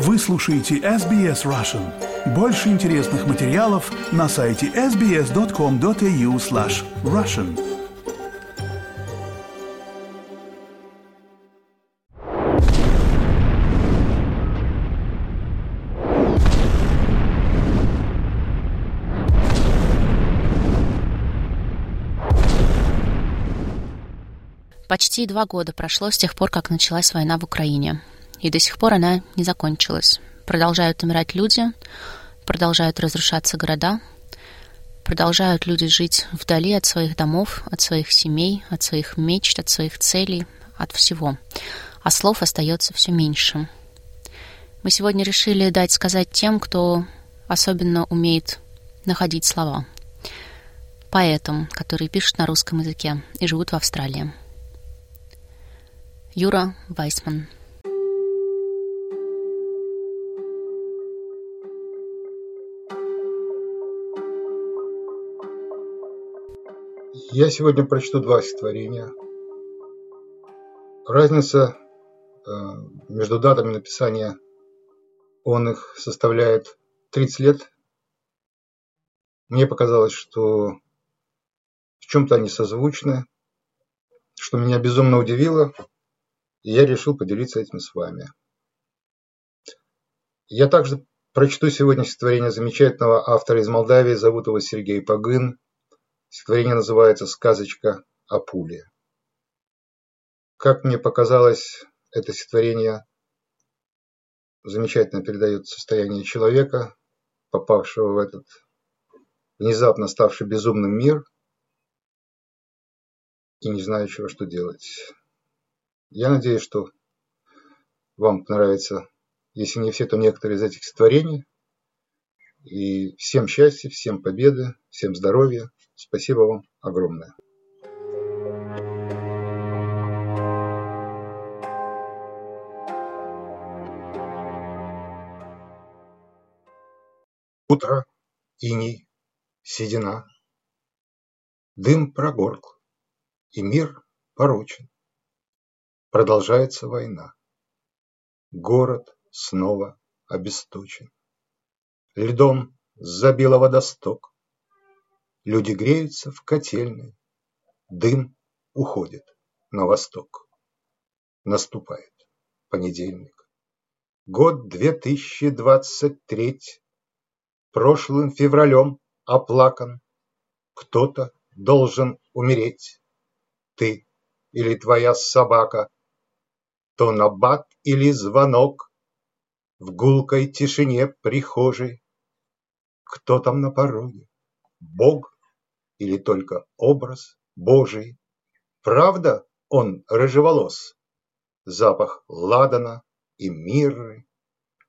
Вы слушаете SBS Russian. Больше интересных материалов на сайте sbs.com.au slash russian. Почти два года прошло с тех пор, как началась война в Украине. И до сих пор она не закончилась. Продолжают умирать люди, продолжают разрушаться города, продолжают люди жить вдали от своих домов, от своих семей, от своих мечт, от своих целей, от всего. А слов остается все меньше. Мы сегодня решили дать сказать тем, кто особенно умеет находить слова. Поэтам, которые пишут на русском языке и живут в Австралии. Юра Вайсман. Я сегодня прочту два стихотворения. Разница э, между датами написания он их составляет 30 лет. Мне показалось, что в чем-то они созвучны, что меня безумно удивило – и я решил поделиться этим с вами. Я также прочту сегодня стихотворение замечательного автора из Молдавии, зовут его Сергей Погын. Стихотворение называется «Сказочка о пуле». Как мне показалось, это стихотворение замечательно передает состояние человека, попавшего в этот внезапно ставший безумным мир и не знающего, что делать. Я надеюсь, что вам понравится, если не все, то некоторые из этих стихотворений. И всем счастья, всем победы, всем здоровья. Спасибо вам огромное. Утро, иней, седина, Дым прогоркл, и мир порочен. Продолжается война. Город снова обесточен. Льдом забило водосток. Люди греются в котельной. Дым уходит на восток. Наступает понедельник. Год 2023. Прошлым февралем оплакан. Кто-то должен умереть. Ты или твоя собака то набат или звонок В гулкой тишине прихожей. Кто там на пороге? Бог или только образ Божий? Правда он рыжеволос? Запах ладана и мирры.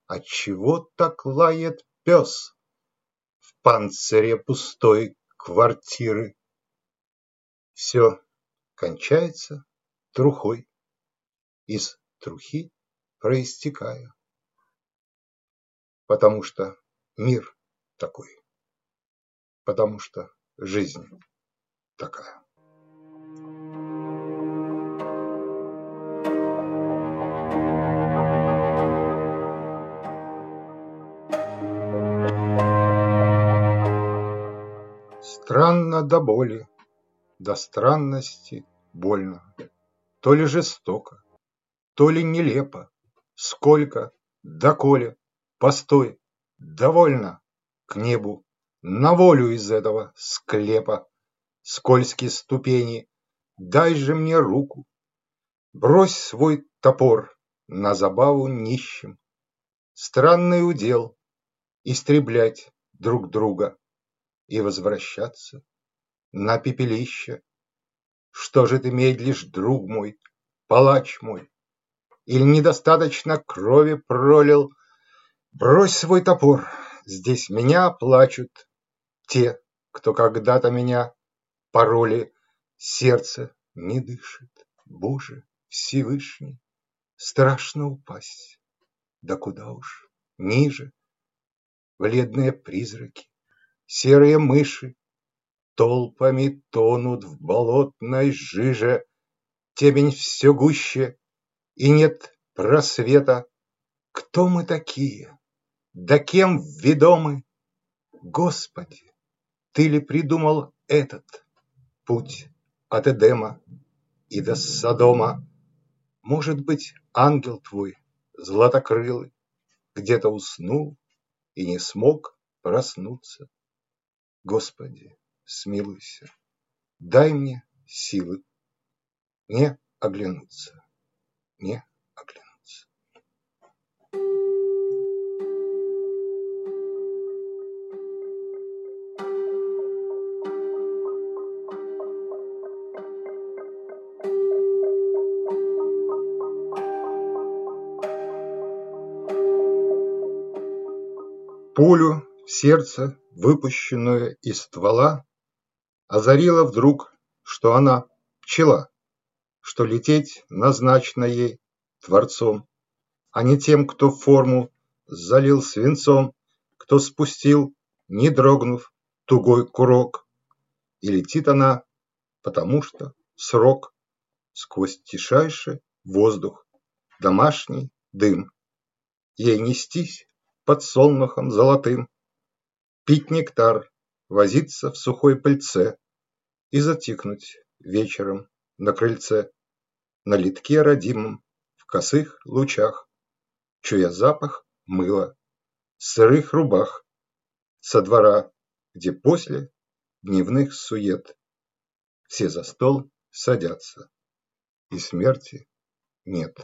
Отчего так лает пес В панцире пустой квартиры? Все кончается трухой из трухи проистекая. Потому что мир такой, потому что жизнь такая. Странно до боли, до странности больно, то ли жестоко, то ли нелепо, сколько, доколе, постой, довольно, к небу, на волю из этого склепа, скользкие ступени, дай же мне руку, брось свой топор на забаву нищим, странный удел истреблять друг друга и возвращаться на пепелище. Что же ты медлишь, друг мой, палач мой? Или недостаточно крови пролил? Брось свой топор, здесь меня плачут Те, кто когда-то меня пороли. Сердце не дышит, Боже Всевышний, Страшно упасть, да куда уж ниже. Бледные призраки, серые мыши Толпами тонут в болотной жиже, Темень все гуще, и нет просвета, Кто мы такие? Да кем ведомы? Господи, Ты ли придумал этот путь от Эдема и до Содома? Может быть, ангел Твой, златокрылый, где-то уснул и не смог проснуться? Господи, смилуйся, дай мне силы не оглянуться, не Пулю в сердце, выпущенную из ствола, озарила вдруг, что она пчела что лететь назначено ей Творцом, а не тем, кто форму залил свинцом, кто спустил, не дрогнув, тугой курок. И летит она, потому что срок сквозь тишайший воздух, домашний дым. Ей нестись под солнухом золотым, пить нектар, возиться в сухой пыльце и затихнуть вечером на крыльце на литке родимом, в косых лучах, Чуя запах мыла, сырых рубах, Со двора, где после дневных сует Все за стол садятся, и смерти нет.